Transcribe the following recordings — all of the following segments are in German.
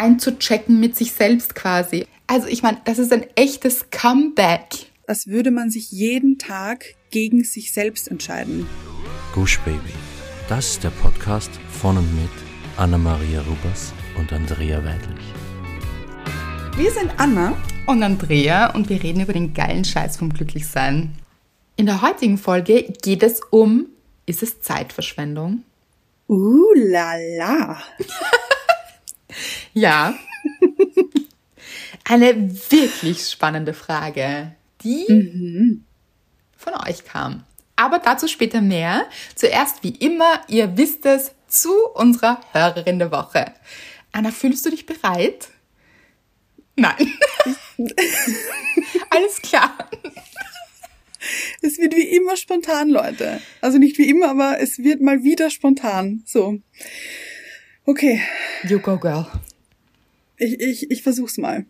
einzuchecken mit sich selbst quasi. Also ich meine, das ist ein echtes Comeback. Als würde man sich jeden Tag gegen sich selbst entscheiden. Gush Baby. Das ist der Podcast von und mit Anna-Maria Rubers und Andrea Weidlich. Wir sind Anna und Andrea und wir reden über den geilen Scheiß vom Glücklichsein. In der heutigen Folge geht es um, ist es Zeitverschwendung? Uh la la. ja. Eine wirklich spannende Frage, die mhm. von euch kam. Aber dazu später mehr. Zuerst wie immer, ihr wisst es, zu unserer Hörerin der Woche. Anna, fühlst du dich bereit? Nein. Alles klar. Es wird wie immer spontan, Leute. Also nicht wie immer, aber es wird mal wieder spontan. So. Okay. You go, girl. Ich, ich, ich versuch's mal.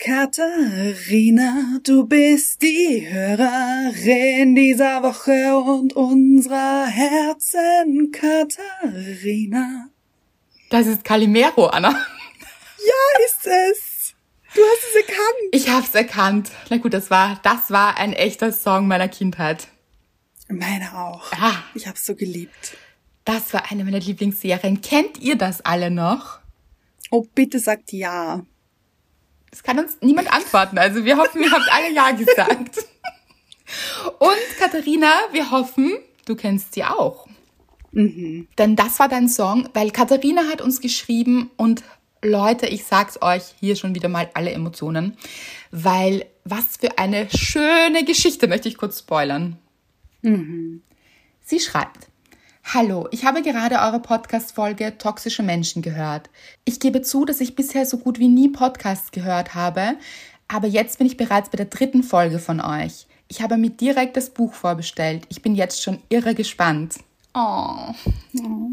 Katharina, du bist die Hörerin dieser Woche und unserer Herzen, Katharina. Das ist Calimero, Anna. Ja, ist es. Du hast es erkannt. Ich hab's erkannt. Na gut, das war, das war ein echter Song meiner Kindheit. Meine auch. Ah. Ich hab's so geliebt. Das war eine meiner Lieblingsserien. Kennt ihr das alle noch? Oh, bitte sagt ja. Das kann uns niemand antworten. Also wir hoffen, ihr habt alle Ja gesagt. Und Katharina, wir hoffen, du kennst sie auch. Mhm. Denn das war dein Song, weil Katharina hat uns geschrieben und Leute, ich sag's euch, hier schon wieder mal alle Emotionen, weil was für eine schöne Geschichte möchte ich kurz spoilern. Mhm. Sie schreibt, Hallo, ich habe gerade eure Podcast-Folge Toxische Menschen gehört. Ich gebe zu, dass ich bisher so gut wie nie Podcasts gehört habe, aber jetzt bin ich bereits bei der dritten Folge von euch. Ich habe mir direkt das Buch vorbestellt. Ich bin jetzt schon irre gespannt. Oh. oh.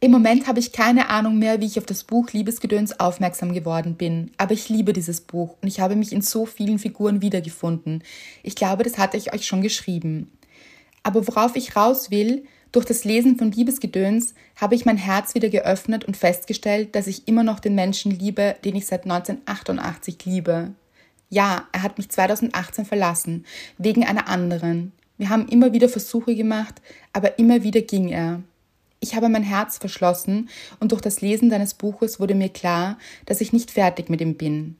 Im Moment habe ich keine Ahnung mehr, wie ich auf das Buch Liebesgedöns aufmerksam geworden bin, aber ich liebe dieses Buch und ich habe mich in so vielen Figuren wiedergefunden. Ich glaube, das hatte ich euch schon geschrieben. Aber worauf ich raus will, durch das Lesen von Liebesgedöns habe ich mein Herz wieder geöffnet und festgestellt, dass ich immer noch den Menschen liebe, den ich seit 1988 liebe. Ja, er hat mich 2018 verlassen, wegen einer anderen. Wir haben immer wieder Versuche gemacht, aber immer wieder ging er. Ich habe mein Herz verschlossen und durch das Lesen deines Buches wurde mir klar, dass ich nicht fertig mit ihm bin.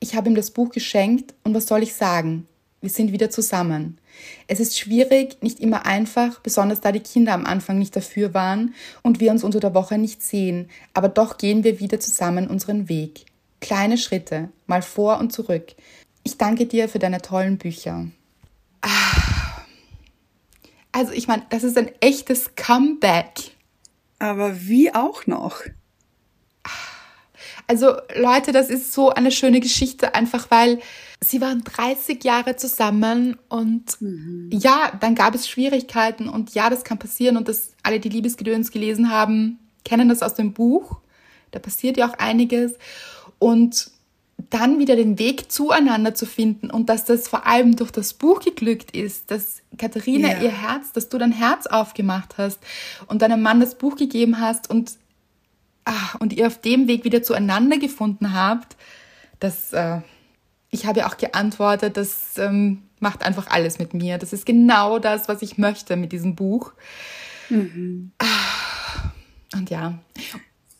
Ich habe ihm das Buch geschenkt und was soll ich sagen? Wir sind wieder zusammen. Es ist schwierig, nicht immer einfach, besonders da die Kinder am Anfang nicht dafür waren und wir uns unter der Woche nicht sehen, aber doch gehen wir wieder zusammen unseren Weg. Kleine Schritte, mal vor und zurück. Ich danke dir für deine tollen Bücher. Ah. Also ich meine, das ist ein echtes Comeback. Aber wie auch noch? Also Leute, das ist so eine schöne Geschichte, einfach weil sie waren 30 Jahre zusammen und mhm. ja, dann gab es Schwierigkeiten und ja, das kann passieren und das alle, die Liebesgedöns gelesen haben, kennen das aus dem Buch. Da passiert ja auch einiges und dann wieder den Weg zueinander zu finden und dass das vor allem durch das Buch geglückt ist, dass Katharina yeah. ihr Herz, dass du dein Herz aufgemacht hast und deinem Mann das Buch gegeben hast und, ach, und ihr auf dem Weg wieder zueinander gefunden habt, das, äh, ich habe ja auch geantwortet, das ähm, macht einfach alles mit mir. Das ist genau das, was ich möchte mit diesem Buch. Mhm. Und ja.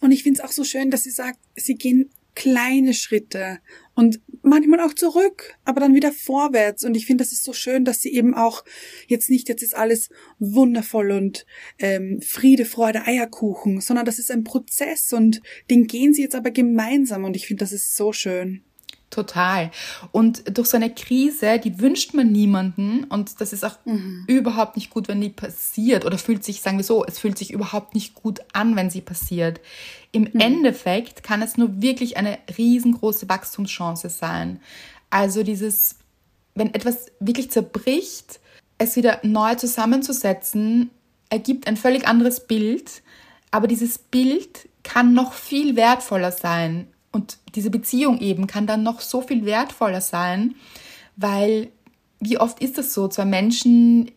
Und ich finde es auch so schön, dass sie sagt, sie gehen kleine Schritte und manchmal auch zurück, aber dann wieder vorwärts. Und ich finde, das ist so schön, dass sie eben auch jetzt nicht, jetzt ist alles wundervoll und ähm, Friede, Freude, Eierkuchen, sondern das ist ein Prozess und den gehen sie jetzt aber gemeinsam. Und ich finde, das ist so schön. Total. Und durch so eine Krise, die wünscht man niemanden und das ist auch mhm. überhaupt nicht gut, wenn die passiert oder fühlt sich, sagen wir so, es fühlt sich überhaupt nicht gut an, wenn sie passiert. Im mhm. Endeffekt kann es nur wirklich eine riesengroße Wachstumschance sein. Also dieses, wenn etwas wirklich zerbricht, es wieder neu zusammenzusetzen, ergibt ein völlig anderes Bild, aber dieses Bild kann noch viel wertvoller sein und diese Beziehung eben kann dann noch so viel wertvoller sein, weil wie oft ist es so, zwei Menschen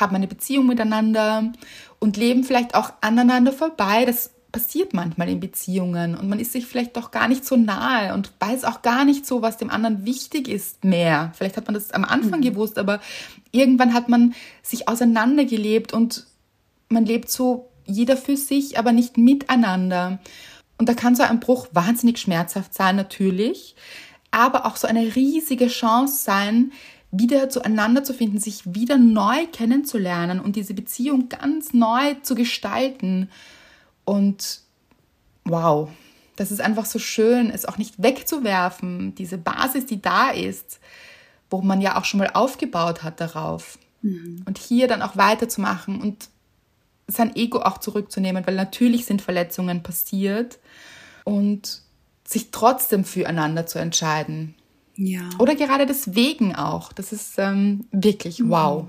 haben eine Beziehung miteinander und leben vielleicht auch aneinander vorbei. Das passiert manchmal in Beziehungen und man ist sich vielleicht doch gar nicht so nahe und weiß auch gar nicht so, was dem anderen wichtig ist mehr. Vielleicht hat man das am Anfang mhm. gewusst, aber irgendwann hat man sich auseinandergelebt und man lebt so jeder für sich, aber nicht miteinander. Und da kann so ein Bruch wahnsinnig schmerzhaft sein, natürlich, aber auch so eine riesige Chance sein, wieder zueinander zu finden, sich wieder neu kennenzulernen und diese Beziehung ganz neu zu gestalten. Und wow, das ist einfach so schön, es auch nicht wegzuwerfen, diese Basis, die da ist, wo man ja auch schon mal aufgebaut hat darauf. Mhm. Und hier dann auch weiterzumachen und sein Ego auch zurückzunehmen, weil natürlich sind Verletzungen passiert und sich trotzdem füreinander zu entscheiden. Ja. Oder gerade deswegen auch. Das ist ähm, wirklich mhm. wow.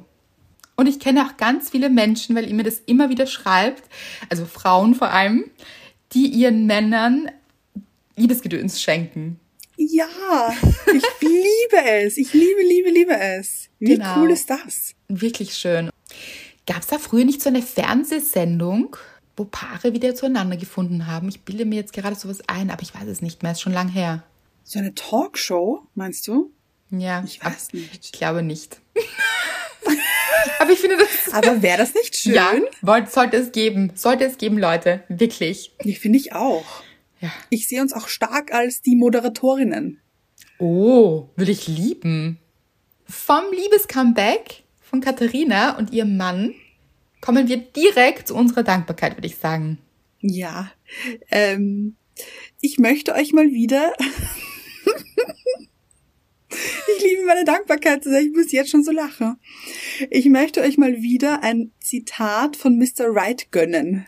Und ich kenne auch ganz viele Menschen, weil ihr mir das immer wieder schreibt, also Frauen vor allem, die ihren Männern Liebesgedöns schenken. Ja, ich liebe es. Ich liebe, liebe, liebe es. Wie genau. cool ist das? Wirklich schön. Gab es da früher nicht so eine Fernsehsendung, wo Paare wieder zueinander gefunden haben? Ich bilde mir jetzt gerade sowas ein, aber ich weiß es nicht mehr. Ist schon lang her. So eine Talkshow, meinst du? Ja. Ich weiß nicht. Ich glaube nicht. Aber ich finde das. Aber wäre das nicht schön? Ja, sollte es geben. Sollte es geben, Leute. Wirklich. Die finde ich auch. Ja. Ich sehe uns auch stark als die Moderatorinnen. Oh, will ich lieben. Vom Liebescomeback von Katharina und ihrem Mann kommen wir direkt zu unserer Dankbarkeit, würde ich sagen. Ja. Ähm, ich möchte euch mal wieder Ich liebe meine Dankbarkeit zu Ich muss jetzt schon so lachen. Ich möchte euch mal wieder ein Zitat von Mr. Wright gönnen.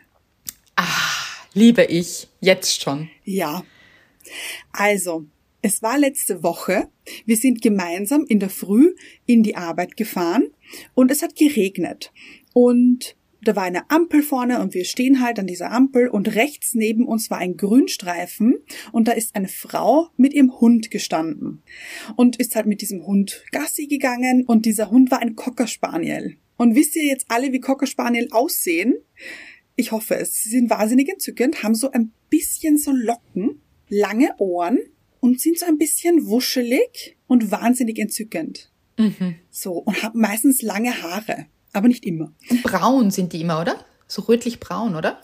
Ah, liebe ich. Jetzt schon. Ja. Also, es war letzte Woche. Wir sind gemeinsam in der Früh in die Arbeit gefahren und es hat geregnet. Und da war eine Ampel vorne und wir stehen halt an dieser Ampel und rechts neben uns war ein Grünstreifen und da ist eine Frau mit ihrem Hund gestanden und ist halt mit diesem Hund Gassi gegangen und dieser Hund war ein Cocker Spaniel. Und wisst ihr jetzt alle, wie Cocker Spaniel aussehen? Ich hoffe es. Sie sind wahnsinnig entzückend, haben so ein bisschen so Locken, lange Ohren und sind so ein bisschen wuschelig und wahnsinnig entzückend. Mhm. So, und haben meistens lange Haare aber nicht immer. Braun sind die immer, oder? So rötlich-braun, oder?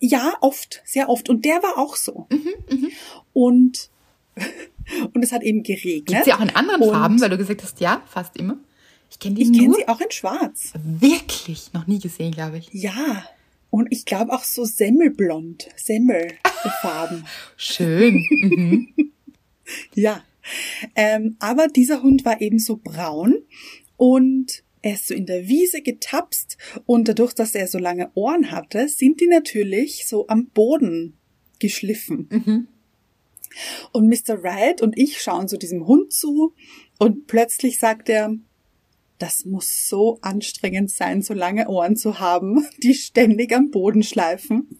Ja, oft, sehr oft. Und der war auch so. Mhm, mh. Und, und es hat eben geregnet. Gibt sie auch in anderen und Farben, weil du gesagt hast, ja, fast immer. Ich kenne die Ich kenne sie auch in schwarz. Wirklich? Noch nie gesehen, glaube ich. Ja. Und ich glaube auch so Semmelblond, Semmelfarben. Schön. Mhm. Ja. Ähm, aber dieser Hund war eben so braun und er ist so in der Wiese getapst und dadurch, dass er so lange Ohren hatte, sind die natürlich so am Boden geschliffen. Mhm. Und Mr. Wright und ich schauen so diesem Hund zu und plötzlich sagt er, das muss so anstrengend sein, so lange Ohren zu haben, die ständig am Boden schleifen.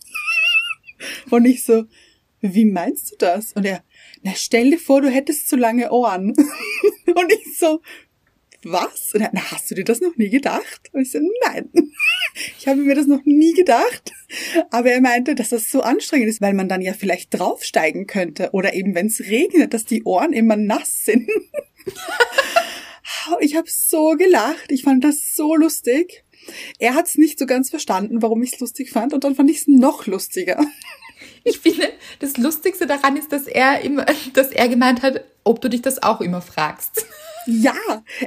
Und ich so, wie meinst du das? Und er, na stell dir vor, du hättest zu lange Ohren. Und ich so, was? Und er, na, hast du dir das noch nie gedacht? Und ich so, nein. Ich habe mir das noch nie gedacht. Aber er meinte, dass das so anstrengend ist, weil man dann ja vielleicht draufsteigen könnte. Oder eben, wenn es regnet, dass die Ohren immer nass sind. Ich habe so gelacht. Ich fand das so lustig. Er hat es nicht so ganz verstanden, warum ich es lustig fand. Und dann fand ich es noch lustiger. Ich finde, das Lustigste daran ist, dass er immer, dass er gemeint hat, ob du dich das auch immer fragst. Ja,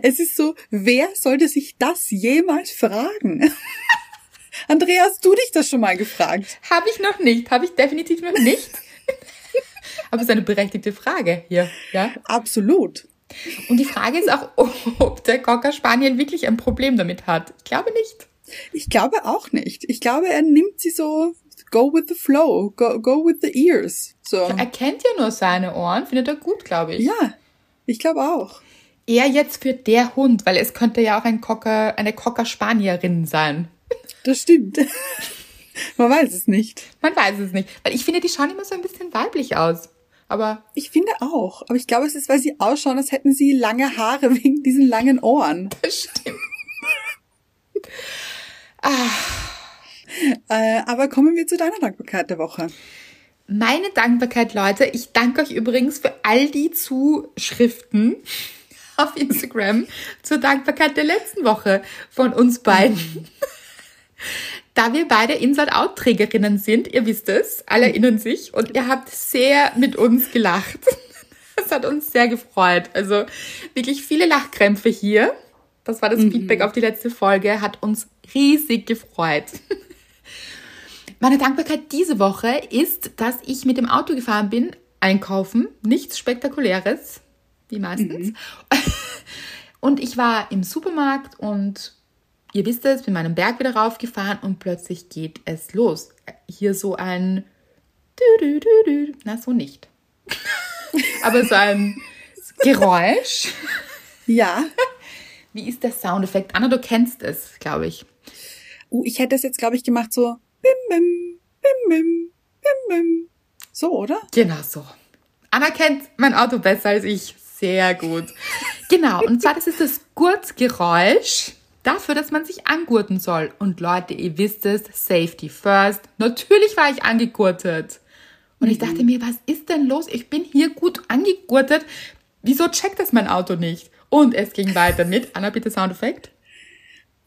es ist so, wer sollte sich das jemals fragen? Andrea, hast du dich das schon mal gefragt? Habe ich noch nicht, habe ich definitiv noch nicht. Aber es ist eine berechtigte Frage hier, ja? Absolut. Und die Frage ist auch, ob der Cocker Spaniel wirklich ein Problem damit hat. Ich glaube nicht. Ich glaube auch nicht. Ich glaube, er nimmt sie so, go with the flow, go, go with the ears. So. Er kennt ja nur seine Ohren, findet er gut, glaube ich. Ja, ich glaube auch eher jetzt für der Hund, weil es könnte ja auch ein Cocker, eine Cocker Spanierin sein. Das stimmt. Man weiß es nicht. Man weiß es nicht. Weil ich finde, die schauen immer so ein bisschen weiblich aus. Aber. Ich finde auch. Aber ich glaube, es ist, weil sie ausschauen, als hätten sie lange Haare wegen diesen langen Ohren. Das stimmt. ah. Äh, aber kommen wir zu deiner Dankbarkeit der Woche. Meine Dankbarkeit, Leute, ich danke euch übrigens für all die Zuschriften auf Instagram zur Dankbarkeit der letzten Woche von uns beiden. da wir beide Inside-Out-Trägerinnen sind, ihr wisst es, alle erinnern sich und ihr habt sehr mit uns gelacht. Das hat uns sehr gefreut. Also wirklich viele Lachkrämpfe hier. Das war das mhm. Feedback auf die letzte Folge, hat uns riesig gefreut. Meine Dankbarkeit diese Woche ist, dass ich mit dem Auto gefahren bin, einkaufen, nichts Spektakuläres, wie meistens. Mhm. Und ich war im Supermarkt und ihr wisst es, bin meinen Berg wieder raufgefahren und plötzlich geht es los. Hier so ein na so nicht. Aber so ein Geräusch. Ja. Wie ist der Soundeffekt? Anna, du kennst es, glaube ich. Uh, ich hätte es jetzt, glaube ich, gemacht so bim, bim, bim, bim, bim. So, oder? Genau so. Anna kennt mein Auto besser als ich. Sehr gut. Genau, und zwar das ist das Gurtgeräusch dafür, dass man sich angurten soll. Und Leute, ihr wisst es, Safety first. Natürlich war ich angegurtet. Und ich dachte mir, was ist denn los? Ich bin hier gut angegurtet. Wieso checkt das mein Auto nicht? Und es ging weiter mit, Anna, bitte Soundeffekt.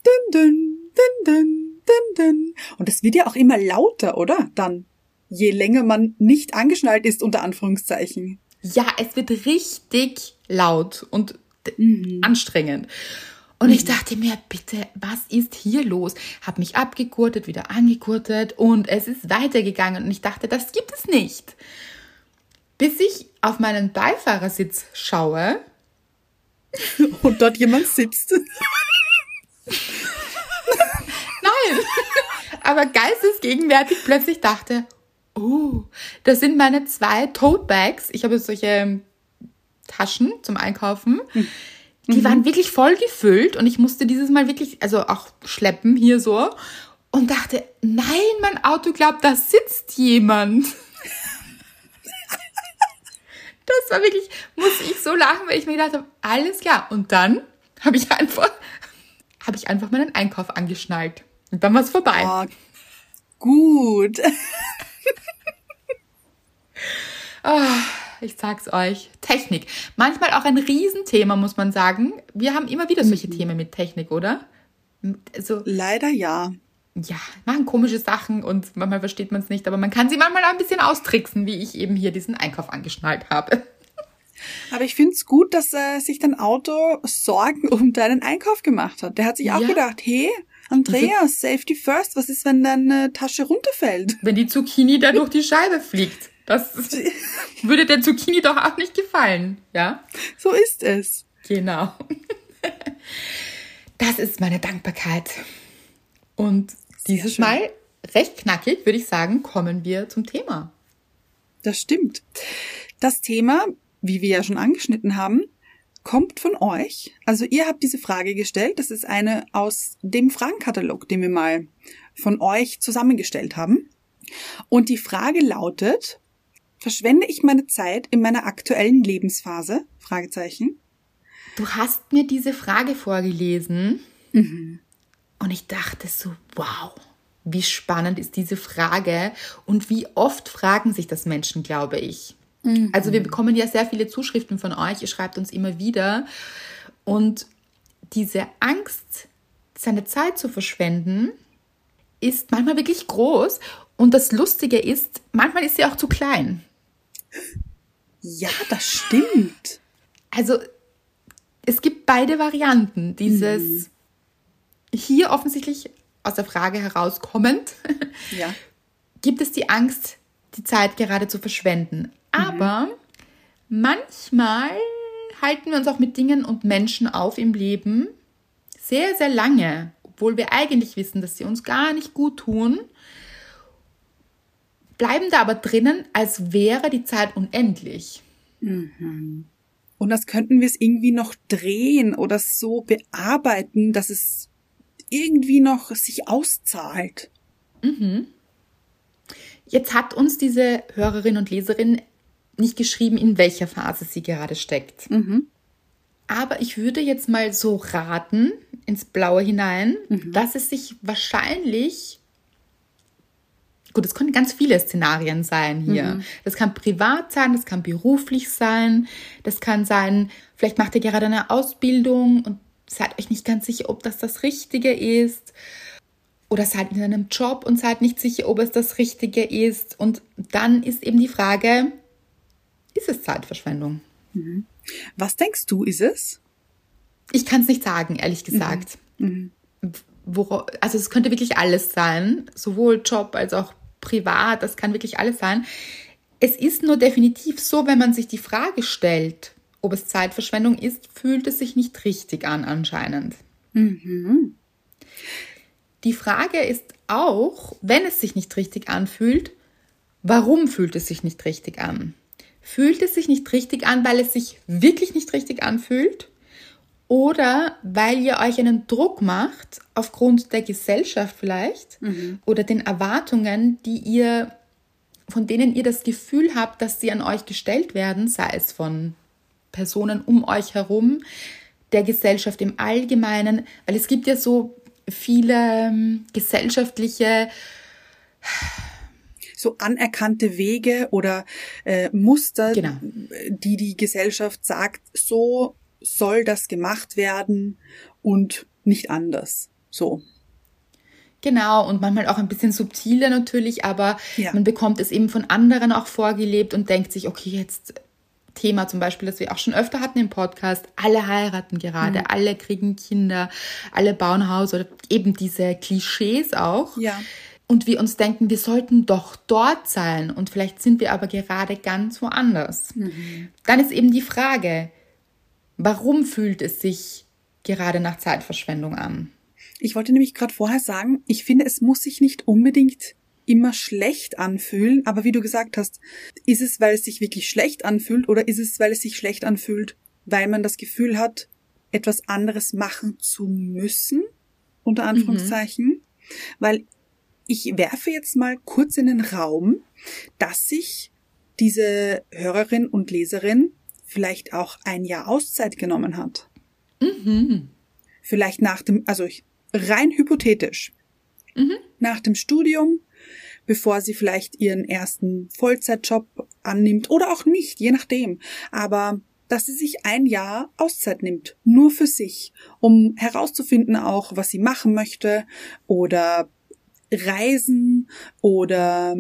Dun, dun, dun, dun, dun, dun. Und es wird ja auch immer lauter, oder? Dann. Je länger man nicht angeschnallt ist, unter Anführungszeichen. Ja, es wird richtig laut und mhm. anstrengend. Und ich mhm. dachte mir, bitte, was ist hier los? Hab mich abgekurtet, wieder angegurtet und es ist weitergegangen. Und ich dachte, das gibt es nicht. Bis ich auf meinen Beifahrersitz schaue. Und dort jemand sitzt. Nein. Aber geistesgegenwärtig plötzlich dachte, oh, das sind meine zwei Tote Bags. Ich habe solche Taschen zum Einkaufen. Hm. Die mhm. waren wirklich voll gefüllt und ich musste dieses Mal wirklich, also auch schleppen hier so und dachte, nein, mein Auto glaubt, da sitzt jemand. das war wirklich, muss ich so lachen, weil ich mir gedacht habe, alles klar. Und dann habe ich einfach, habe ich einfach meinen Einkauf angeschnallt. Und dann war es vorbei. Oh, gut. oh, ich sag's euch. Technik. Manchmal auch ein Riesenthema, muss man sagen. Wir haben immer wieder solche mhm. Themen mit Technik, oder? Also, Leider ja. Ja, machen komische Sachen und manchmal versteht man es nicht, aber man kann sie manchmal auch ein bisschen austricksen, wie ich eben hier diesen Einkauf angeschnallt habe. Aber ich find's gut, dass äh, sich dein Auto Sorgen um deinen Einkauf gemacht hat. Der hat sich ja. auch gedacht, hey, Andreas, Safety first, was ist, wenn deine Tasche runterfällt? Wenn die Zucchini da durch die Scheibe fliegt. Das würde der Zucchini doch auch nicht gefallen, ja? So ist es. Genau. Das ist meine Dankbarkeit. Und dieses Mal recht knackig, würde ich sagen, kommen wir zum Thema. Das stimmt. Das Thema, wie wir ja schon angeschnitten haben, kommt von euch. Also ihr habt diese Frage gestellt. Das ist eine aus dem Fragenkatalog, den wir mal von euch zusammengestellt haben. Und die Frage lautet, Verschwende ich meine Zeit in meiner aktuellen Lebensphase? Fragezeichen. Du hast mir diese Frage vorgelesen mhm. und ich dachte so, wow, wie spannend ist diese Frage und wie oft fragen sich das Menschen, glaube ich. Mhm. Also wir bekommen ja sehr viele Zuschriften von euch, ihr schreibt uns immer wieder und diese Angst, seine Zeit zu verschwenden, ist manchmal wirklich groß und das Lustige ist, manchmal ist sie auch zu klein. Ja, das stimmt. Also es gibt beide Varianten. Dieses mhm. hier offensichtlich aus der Frage herauskommend, ja. gibt es die Angst, die Zeit gerade zu verschwenden. Mhm. Aber manchmal halten wir uns auch mit Dingen und Menschen auf im Leben sehr, sehr lange, obwohl wir eigentlich wissen, dass sie uns gar nicht gut tun bleiben da aber drinnen, als wäre die Zeit unendlich. Mhm. Und das könnten wir es irgendwie noch drehen oder so bearbeiten, dass es irgendwie noch sich auszahlt. Mhm. Jetzt hat uns diese Hörerin und Leserin nicht geschrieben, in welcher Phase sie gerade steckt. Mhm. Aber ich würde jetzt mal so raten, ins Blaue hinein, mhm. dass es sich wahrscheinlich gut, es können ganz viele Szenarien sein hier. Mhm. Das kann privat sein, das kann beruflich sein, das kann sein, vielleicht macht ihr gerade eine Ausbildung und seid euch nicht ganz sicher, ob das das Richtige ist. Oder seid in einem Job und seid nicht sicher, ob es das Richtige ist. Und dann ist eben die Frage, ist es Zeitverschwendung? Mhm. Was denkst du, ist es? Ich kann es nicht sagen, ehrlich gesagt. Mhm. mhm. Also es könnte wirklich alles sein, sowohl Job als auch privat, das kann wirklich alles sein. Es ist nur definitiv so, wenn man sich die Frage stellt, ob es Zeitverschwendung ist, fühlt es sich nicht richtig an anscheinend. Mhm. Die Frage ist auch, wenn es sich nicht richtig anfühlt, warum fühlt es sich nicht richtig an? Fühlt es sich nicht richtig an, weil es sich wirklich nicht richtig anfühlt? Oder weil ihr euch einen Druck macht, aufgrund der Gesellschaft vielleicht, mhm. oder den Erwartungen, die ihr, von denen ihr das Gefühl habt, dass sie an euch gestellt werden, sei es von Personen um euch herum, der Gesellschaft im Allgemeinen, weil es gibt ja so viele ähm, gesellschaftliche so anerkannte Wege oder äh, Muster, genau. die die Gesellschaft sagt, so soll das gemacht werden und nicht anders. So. Genau, und manchmal auch ein bisschen subtiler natürlich, aber ja. man bekommt es eben von anderen auch vorgelebt und denkt sich, okay, jetzt Thema zum Beispiel, das wir auch schon öfter hatten im Podcast, alle heiraten gerade, mhm. alle kriegen Kinder, alle bauen Haus oder eben diese Klischees auch. Ja. Und wir uns denken, wir sollten doch dort sein und vielleicht sind wir aber gerade ganz woanders. Mhm. Dann ist eben die Frage, warum fühlt es sich gerade nach Zeitverschwendung an? Ich wollte nämlich gerade vorher sagen, ich finde, es muss sich nicht unbedingt immer schlecht anfühlen, aber wie du gesagt hast, ist es, weil es sich wirklich schlecht anfühlt oder ist es, weil es sich schlecht anfühlt, weil man das Gefühl hat, etwas anderes machen zu müssen, unter Anführungszeichen, mhm. weil ich werfe jetzt mal kurz in den Raum, dass sich diese Hörerin und Leserin vielleicht auch ein Jahr Auszeit genommen hat. Mhm. Vielleicht nach dem, also rein hypothetisch. Mhm. Nach dem Studium bevor sie vielleicht ihren ersten Vollzeitjob annimmt oder auch nicht, je nachdem. Aber dass sie sich ein Jahr Auszeit nimmt, nur für sich, um herauszufinden auch, was sie machen möchte oder reisen oder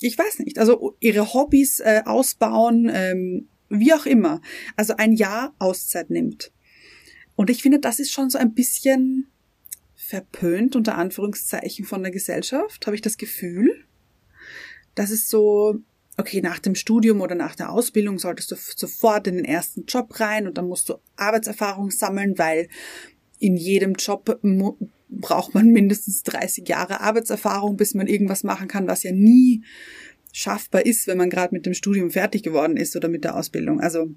ich weiß nicht, also ihre Hobbys äh, ausbauen, ähm, wie auch immer. Also ein Jahr Auszeit nimmt. Und ich finde, das ist schon so ein bisschen verpönt unter Anführungszeichen von der Gesellschaft, habe ich das Gefühl. Das ist so, okay, nach dem Studium oder nach der Ausbildung solltest du sofort in den ersten Job rein und dann musst du Arbeitserfahrung sammeln, weil in jedem Job braucht man mindestens 30 Jahre Arbeitserfahrung, bis man irgendwas machen kann, was ja nie schaffbar ist, wenn man gerade mit dem Studium fertig geworden ist oder mit der Ausbildung. Also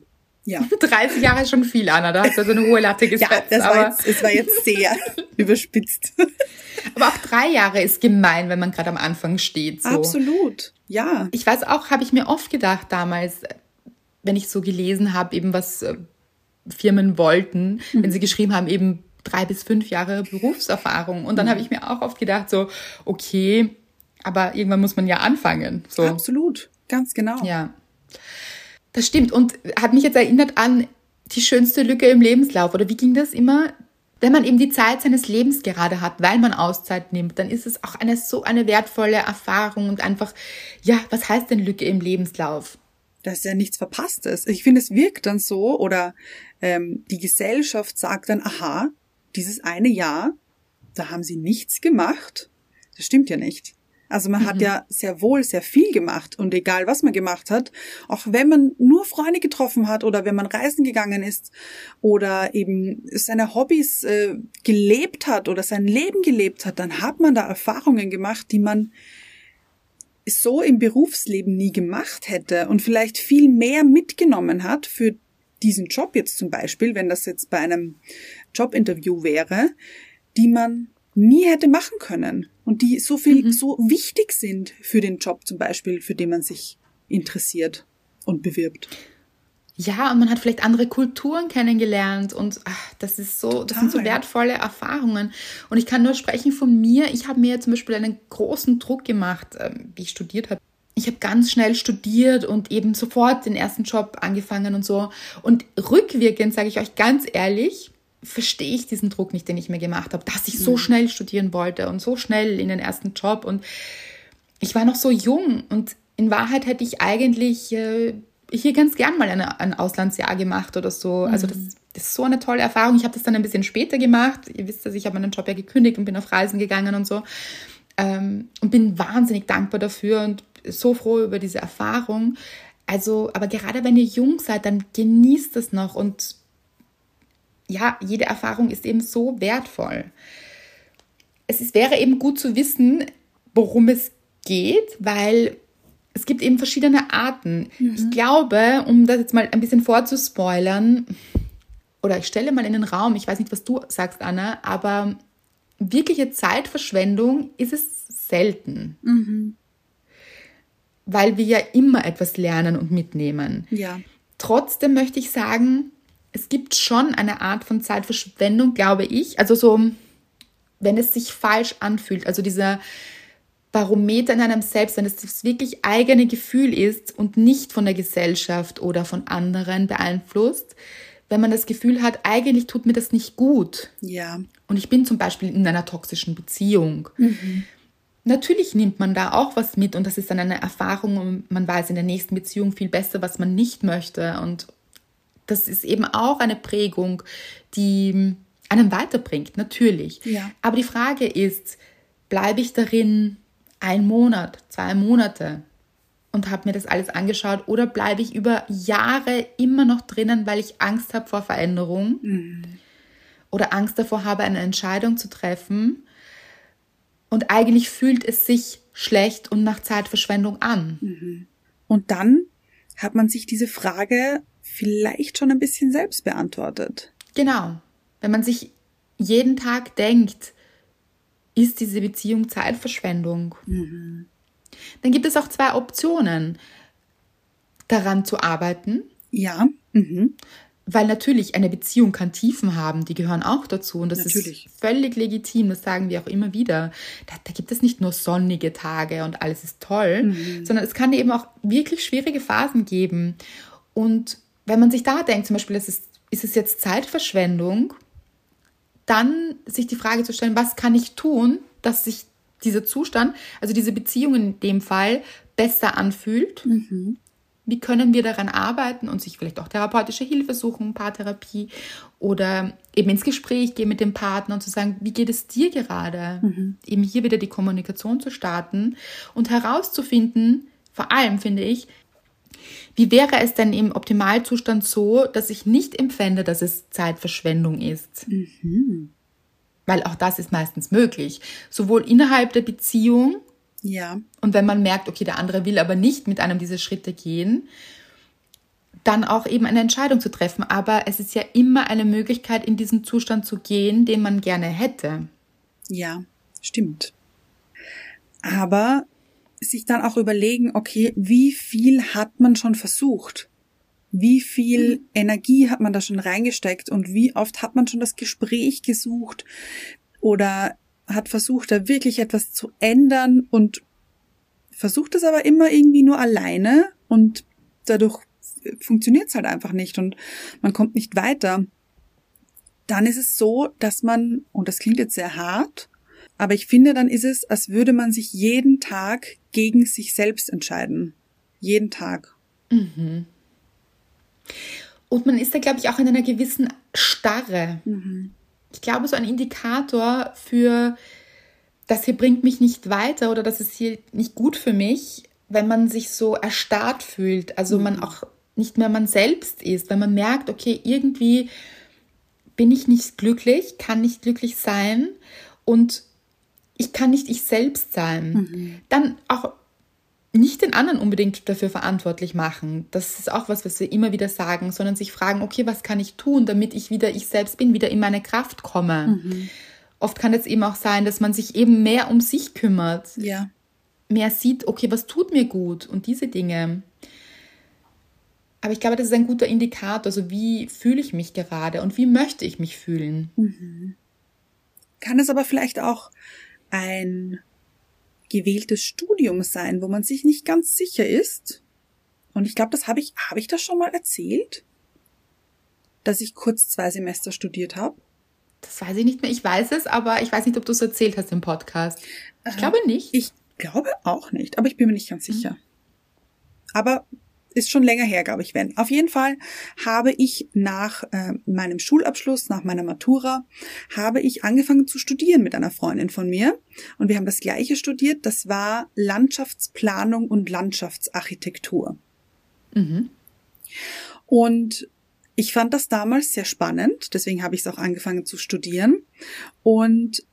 ja. 30 Jahre ist schon viel, Anna. Da hast du so eine hohe Latte gesetzt. Ja, das war, jetzt, das war jetzt sehr überspitzt. Aber auch drei Jahre ist gemein, wenn man gerade am Anfang steht. So. Absolut, ja. Ich weiß auch, habe ich mir oft gedacht damals, wenn ich so gelesen habe, eben was äh, Firmen wollten, mhm. wenn sie geschrieben haben, eben drei bis fünf Jahre Berufserfahrung. Und dann mhm. habe ich mir auch oft gedacht, so, okay, aber irgendwann muss man ja anfangen. So. Absolut, ganz genau. Ja. Das stimmt und hat mich jetzt erinnert an die schönste Lücke im Lebenslauf. Oder wie ging das immer? Wenn man eben die Zeit seines Lebens gerade hat, weil man Auszeit nimmt, dann ist es auch eine so eine wertvolle Erfahrung und einfach, ja, was heißt denn Lücke im Lebenslauf? Dass ja nichts Verpasstes. Ich finde, es wirkt dann so oder ähm, die Gesellschaft sagt dann, aha, dieses eine Jahr, da haben sie nichts gemacht. Das stimmt ja nicht. Also man mhm. hat ja sehr wohl sehr viel gemacht und egal was man gemacht hat, auch wenn man nur Freunde getroffen hat oder wenn man reisen gegangen ist oder eben seine Hobbys äh, gelebt hat oder sein Leben gelebt hat, dann hat man da Erfahrungen gemacht, die man so im Berufsleben nie gemacht hätte und vielleicht viel mehr mitgenommen hat für diesen Job jetzt zum Beispiel, wenn das jetzt bei einem Jobinterview wäre, die man nie hätte machen können und die so viel, mhm. so wichtig sind für den Job zum Beispiel, für den man sich interessiert und bewirbt. ja, und man hat vielleicht andere Kulturen kennengelernt und ach, das ist so, Total. das sind so wertvolle Erfahrungen. Und ich kann nur sprechen von mir. Ich habe mir zum Beispiel einen großen Druck gemacht, ähm, wie ich studiert habe. Ich habe ganz schnell studiert und eben sofort den ersten Job angefangen und so. Und rückwirkend sage ich euch ganz ehrlich, verstehe ich diesen Druck nicht, den ich mir gemacht habe, dass ich so mhm. schnell studieren wollte und so schnell in den ersten Job. Und ich war noch so jung und in Wahrheit hätte ich eigentlich äh, hier ganz gern mal eine, ein Auslandsjahr gemacht oder so. Also mhm. Also das, das, ist so eine tolle Erfahrung. Ich habe das dann ein bisschen später gemacht. Ihr wisst, dass ich habe meinen Job ja gekündigt und bin auf Reisen gegangen und so. Ähm, und bin wahnsinnig dankbar dafür und so froh über diese Erfahrung. Also, aber gerade wenn ihr jung seid, dann genießt es noch und ja, jede Erfahrung ist eben so wertvoll. Es ist, wäre eben gut zu wissen, worum es geht, weil es gibt eben verschiedene Arten. Mhm. Ich glaube, um das jetzt mal ein bisschen vorzuspoilern, oder ich stelle mal in den Raum, ich weiß nicht, was du sagst, Anna, aber wirkliche Zeitverschwendung ist es selten. Mhm. Weil wir ja immer etwas lernen und mitnehmen. Ja. Trotzdem möchte ich sagen, es gibt schon eine Art von Zeitverschwendung, glaube ich. Also so, wenn es sich falsch anfühlt. Also dieser, Barometer in einem selbst, wenn es das wirklich eigene Gefühl ist und nicht von der Gesellschaft oder von anderen beeinflusst, wenn man das Gefühl hat, eigentlich tut mir das nicht gut. Ja. Und ich bin zum Beispiel in einer toxischen Beziehung. Mhm. Natürlich nimmt man da auch was mit und das ist dann eine Erfahrung und man weiß in der nächsten Beziehung viel besser, was man nicht möchte. Und das ist eben auch eine Prägung, die einem weiterbringt, natürlich. Ja. Aber die Frage ist, bleibe ich darin ein Monat, zwei Monate und habe mir das alles angeschaut oder bleibe ich über Jahre immer noch drinnen, weil ich Angst habe vor Veränderung mhm. oder Angst davor habe, eine Entscheidung zu treffen und eigentlich fühlt es sich schlecht und nach Zeitverschwendung an. Mhm. Und dann hat man sich diese Frage vielleicht schon ein bisschen selbst beantwortet. Genau. Wenn man sich jeden Tag denkt, ist diese Beziehung Zeitverschwendung. Mhm. Dann gibt es auch zwei Optionen, daran zu arbeiten. Ja. Mhm. Weil natürlich eine Beziehung kann Tiefen haben, die gehören auch dazu und das natürlich. ist völlig legitim, das sagen wir auch immer wieder. Da, da gibt es nicht nur sonnige Tage und alles ist toll, mhm. sondern es kann eben auch wirklich schwierige Phasen geben. Und wenn man sich da denkt, zum Beispiel, ist es, ist es jetzt Zeitverschwendung, dann sich die Frage zu stellen, was kann ich tun, dass sich dieser Zustand, also diese Beziehung in dem Fall, besser anfühlt. Mhm. Wie können wir daran arbeiten und sich vielleicht auch therapeutische Hilfe suchen, Paartherapie oder eben ins Gespräch gehen mit dem Partner und zu sagen, wie geht es dir gerade? Mhm. Eben hier wieder die Kommunikation zu starten und herauszufinden, vor allem finde ich, wie wäre es denn im Optimalzustand so, dass ich nicht empfände, dass es Zeitverschwendung ist? Mhm. Weil auch das ist meistens möglich. Sowohl innerhalb der Beziehung. Ja. Und wenn man merkt, okay, der andere will aber nicht mit einem diese Schritte gehen, dann auch eben eine Entscheidung zu treffen. Aber es ist ja immer eine Möglichkeit, in diesen Zustand zu gehen, den man gerne hätte. Ja, stimmt. Aber sich dann auch überlegen, okay, wie viel hat man schon versucht? Wie viel mhm. Energie hat man da schon reingesteckt und wie oft hat man schon das Gespräch gesucht oder hat versucht, da wirklich etwas zu ändern und versucht es aber immer irgendwie nur alleine und dadurch funktioniert es halt einfach nicht und man kommt nicht weiter. Dann ist es so, dass man, und das klingt jetzt sehr hart, aber ich finde, dann ist es, als würde man sich jeden Tag gegen sich selbst entscheiden. Jeden Tag. Mhm. Und man ist da, glaube ich, auch in einer gewissen Starre. Mhm. Ich glaube, so ein Indikator für, das hier bringt mich nicht weiter oder das ist hier nicht gut für mich, wenn man sich so erstarrt fühlt, also mhm. man auch nicht mehr man selbst ist, wenn man merkt, okay, irgendwie bin ich nicht glücklich, kann nicht glücklich sein und ich kann nicht ich selbst sein, mhm. dann auch nicht den anderen unbedingt dafür verantwortlich machen. Das ist auch was, was wir immer wieder sagen, sondern sich fragen, okay, was kann ich tun, damit ich wieder ich selbst bin, wieder in meine Kraft komme. Mhm. Oft kann es eben auch sein, dass man sich eben mehr um sich kümmert. Ja. Mehr sieht, okay, was tut mir gut und diese Dinge. Aber ich glaube, das ist ein guter Indikator. Also wie fühle ich mich gerade und wie möchte ich mich fühlen? Mhm. Kann es aber vielleicht auch ein gewähltes Studium sein, wo man sich nicht ganz sicher ist? Und ich glaube, das habe ich, habe ich das schon mal erzählt? Dass ich kurz zwei Semester studiert habe? Das weiß ich nicht mehr. Ich weiß es, aber ich weiß nicht, ob du es erzählt hast im Podcast. Ich äh, glaube nicht. Ich glaube auch nicht, aber ich bin mir nicht ganz mhm. sicher. Mhm. Aber ist schon länger her, glaube ich, wenn. Auf jeden Fall habe ich nach äh, meinem Schulabschluss, nach meiner Matura, habe ich angefangen zu studieren mit einer Freundin von mir. Und wir haben das gleiche studiert. Das war Landschaftsplanung und Landschaftsarchitektur. Mhm. Und ich fand das damals sehr spannend, deswegen habe ich es auch angefangen zu studieren. Und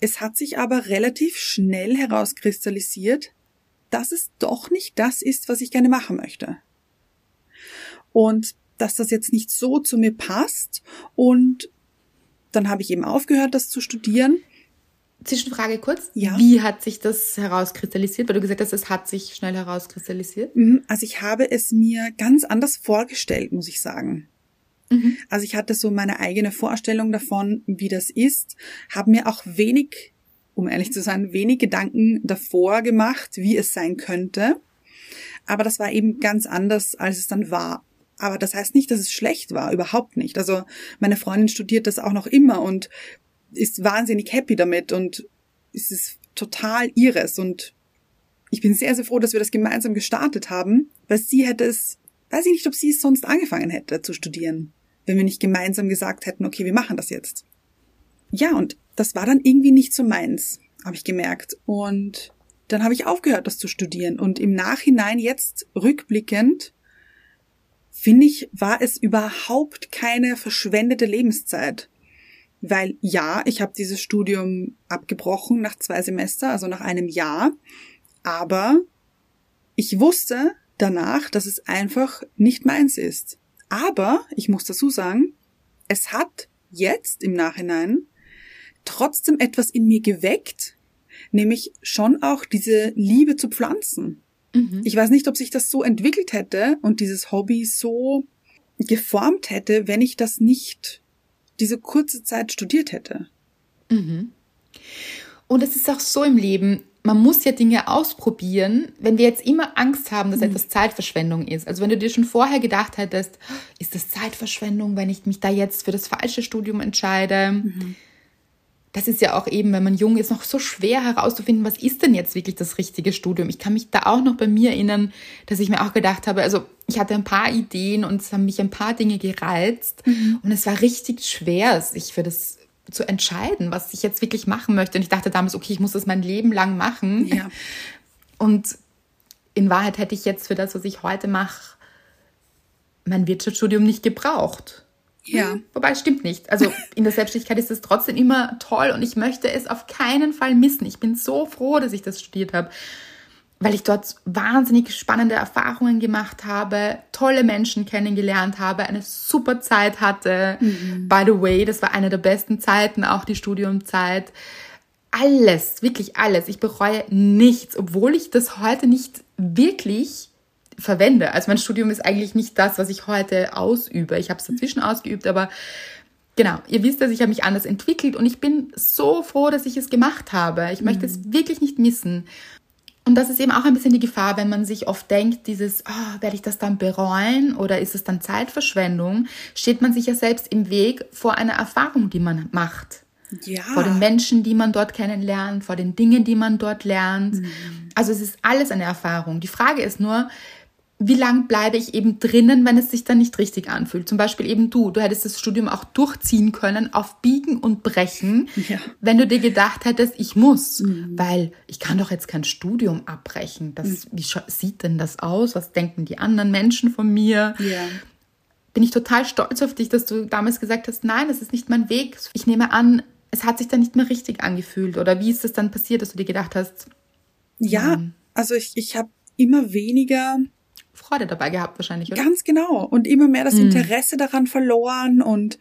es hat sich aber relativ schnell herauskristallisiert, dass es doch nicht das ist, was ich gerne machen möchte. Und dass das jetzt nicht so zu mir passt. Und dann habe ich eben aufgehört, das zu studieren. Zwischenfrage kurz. Ja. Wie hat sich das herauskristallisiert? Weil du gesagt hast, es hat sich schnell herauskristallisiert. Mhm. Also ich habe es mir ganz anders vorgestellt, muss ich sagen. Mhm. Also ich hatte so meine eigene Vorstellung davon, wie das ist, habe mir auch wenig um ehrlich zu sein, wenig Gedanken davor gemacht, wie es sein könnte. Aber das war eben ganz anders, als es dann war. Aber das heißt nicht, dass es schlecht war, überhaupt nicht. Also meine Freundin studiert das auch noch immer und ist wahnsinnig happy damit und es ist total ihres und ich bin sehr, sehr froh, dass wir das gemeinsam gestartet haben, weil sie hätte es, weiß ich nicht, ob sie es sonst angefangen hätte zu studieren, wenn wir nicht gemeinsam gesagt hätten, okay, wir machen das jetzt. Ja, und das war dann irgendwie nicht so meins, habe ich gemerkt. Und dann habe ich aufgehört, das zu studieren. Und im Nachhinein, jetzt rückblickend, finde ich, war es überhaupt keine verschwendete Lebenszeit. Weil ja, ich habe dieses Studium abgebrochen nach zwei Semester, also nach einem Jahr. Aber ich wusste danach, dass es einfach nicht meins ist. Aber ich muss dazu sagen, es hat jetzt im Nachhinein trotzdem etwas in mir geweckt, nämlich schon auch diese Liebe zu Pflanzen. Mhm. Ich weiß nicht, ob sich das so entwickelt hätte und dieses Hobby so geformt hätte, wenn ich das nicht diese kurze Zeit studiert hätte. Mhm. Und es ist auch so im Leben, man muss ja Dinge ausprobieren, wenn wir jetzt immer Angst haben, dass mhm. etwas Zeitverschwendung ist. Also wenn du dir schon vorher gedacht hättest, ist das Zeitverschwendung, wenn ich mich da jetzt für das falsche Studium entscheide? Mhm das ist ja auch eben, wenn man jung ist, noch so schwer herauszufinden, was ist denn jetzt wirklich das richtige Studium. Ich kann mich da auch noch bei mir erinnern, dass ich mir auch gedacht habe, also ich hatte ein paar Ideen und es haben mich ein paar Dinge gereizt mhm. und es war richtig schwer, sich für das zu entscheiden, was ich jetzt wirklich machen möchte. Und ich dachte damals, okay, ich muss das mein Leben lang machen. Ja. Und in Wahrheit hätte ich jetzt für das, was ich heute mache, mein Wirtschaftsstudium nicht gebraucht. Ja. Hm, wobei, stimmt nicht. Also in der Selbstständigkeit ist es trotzdem immer toll und ich möchte es auf keinen Fall missen. Ich bin so froh, dass ich das studiert habe, weil ich dort wahnsinnig spannende Erfahrungen gemacht habe, tolle Menschen kennengelernt habe, eine super Zeit hatte. Mhm. By the way, das war eine der besten Zeiten, auch die Studiumzeit. Alles, wirklich alles. Ich bereue nichts, obwohl ich das heute nicht wirklich verwende. Also mein Studium ist eigentlich nicht das, was ich heute ausübe. Ich habe es dazwischen ausgeübt, aber genau, ihr wisst, dass ich habe mich anders entwickelt und ich bin so froh, dass ich es gemacht habe. Ich möchte es mhm. wirklich nicht missen. Und das ist eben auch ein bisschen die Gefahr, wenn man sich oft denkt, dieses, oh, werde ich das dann bereuen oder ist es dann Zeitverschwendung, steht man sich ja selbst im Weg vor einer Erfahrung, die man macht. Ja. Vor den Menschen, die man dort kennenlernt, vor den Dingen, die man dort lernt. Mhm. Also es ist alles eine Erfahrung. Die Frage ist nur, wie lang bleibe ich eben drinnen, wenn es sich dann nicht richtig anfühlt. Zum Beispiel eben du, du hättest das Studium auch durchziehen können auf Biegen und Brechen, ja. wenn du dir gedacht hättest, ich muss, mhm. weil ich kann doch jetzt kein Studium abbrechen. Das, mhm. Wie sieht denn das aus? Was denken die anderen Menschen von mir? Ja. Bin ich total stolz auf dich, dass du damals gesagt hast, nein, das ist nicht mein Weg. Ich nehme an, es hat sich dann nicht mehr richtig angefühlt. Oder wie ist es dann passiert, dass du dir gedacht hast? Ja, hm. also ich, ich habe immer weniger Freude dabei gehabt wahrscheinlich, oder? Ganz genau. Und immer mehr das mhm. Interesse daran verloren und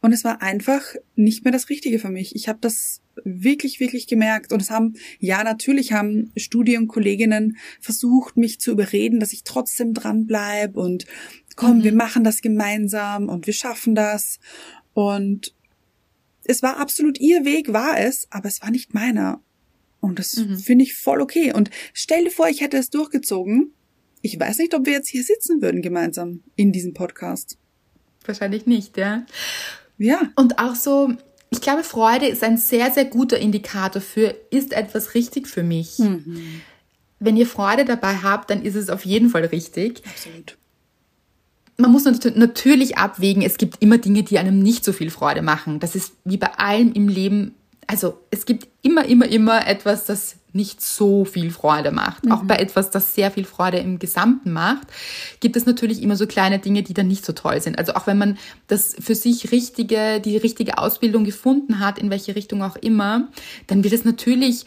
Und es war einfach nicht mehr das Richtige für mich. Ich habe das wirklich, wirklich gemerkt. Und es haben, ja, natürlich haben Studienkolleginnen versucht, mich zu überreden, dass ich trotzdem dranbleib und komm, mhm. wir machen das gemeinsam und wir schaffen das. Und es war absolut ihr Weg, war es, aber es war nicht meiner. Und das mhm. finde ich voll okay. Und stell dir vor, ich hätte es durchgezogen. Ich weiß nicht, ob wir jetzt hier sitzen würden gemeinsam in diesem Podcast. Wahrscheinlich nicht, ja. Ja. Und auch so, ich glaube, Freude ist ein sehr, sehr guter Indikator für, ist etwas richtig für mich? Mhm. Wenn ihr Freude dabei habt, dann ist es auf jeden Fall richtig. Absolut. Man muss natürlich abwägen, es gibt immer Dinge, die einem nicht so viel Freude machen. Das ist wie bei allem im Leben also es gibt immer, immer, immer etwas, das nicht so viel Freude macht. Mhm. Auch bei etwas, das sehr viel Freude im Gesamten macht, gibt es natürlich immer so kleine Dinge, die dann nicht so toll sind. Also auch wenn man das für sich richtige, die richtige Ausbildung gefunden hat, in welche Richtung auch immer, dann wird es natürlich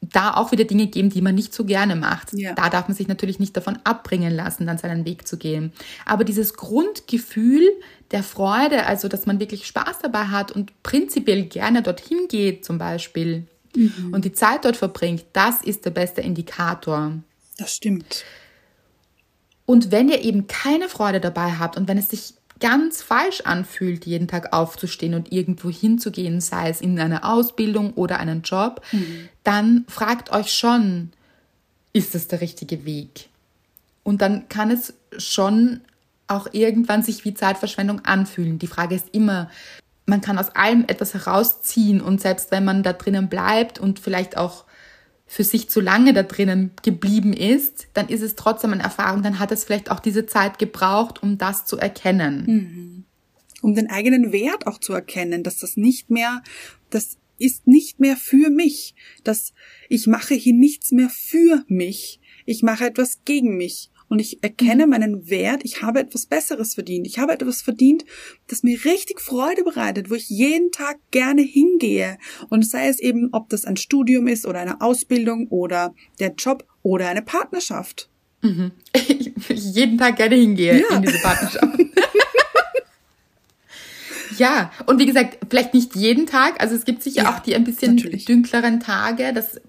da auch wieder Dinge geben, die man nicht so gerne macht. Ja. Da darf man sich natürlich nicht davon abbringen lassen, dann seinen Weg zu gehen. Aber dieses Grundgefühl der Freude, also dass man wirklich Spaß dabei hat und prinzipiell gerne dorthin geht zum Beispiel mhm. und die Zeit dort verbringt, das ist der beste Indikator. Das stimmt. Und wenn ihr eben keine Freude dabei habt und wenn es sich ganz falsch anfühlt, jeden Tag aufzustehen und irgendwo hinzugehen, sei es in eine Ausbildung oder einen Job, mhm. dann fragt euch schon, ist das der richtige Weg? Und dann kann es schon auch irgendwann sich wie Zeitverschwendung anfühlen. Die Frage ist immer, man kann aus allem etwas herausziehen und selbst wenn man da drinnen bleibt und vielleicht auch für sich zu lange da drinnen geblieben ist, dann ist es trotzdem eine Erfahrung, dann hat es vielleicht auch diese Zeit gebraucht, um das zu erkennen. Mhm. Um den eigenen Wert auch zu erkennen, dass das nicht mehr, das ist nicht mehr für mich, dass ich mache hier nichts mehr für mich, ich mache etwas gegen mich und ich erkenne mhm. meinen Wert, ich habe etwas Besseres verdient. Ich habe etwas verdient, das mir richtig Freude bereitet, wo ich jeden Tag gerne hingehe. Und sei es eben, ob das ein Studium ist oder eine Ausbildung oder der Job oder eine Partnerschaft. Mhm. Ich, jeden Tag gerne hingehe ja. in diese Partnerschaft. Ja, und wie gesagt, vielleicht nicht jeden Tag. Also es gibt sicher ja, auch die ein bisschen natürlich. dünkleren Tage. Das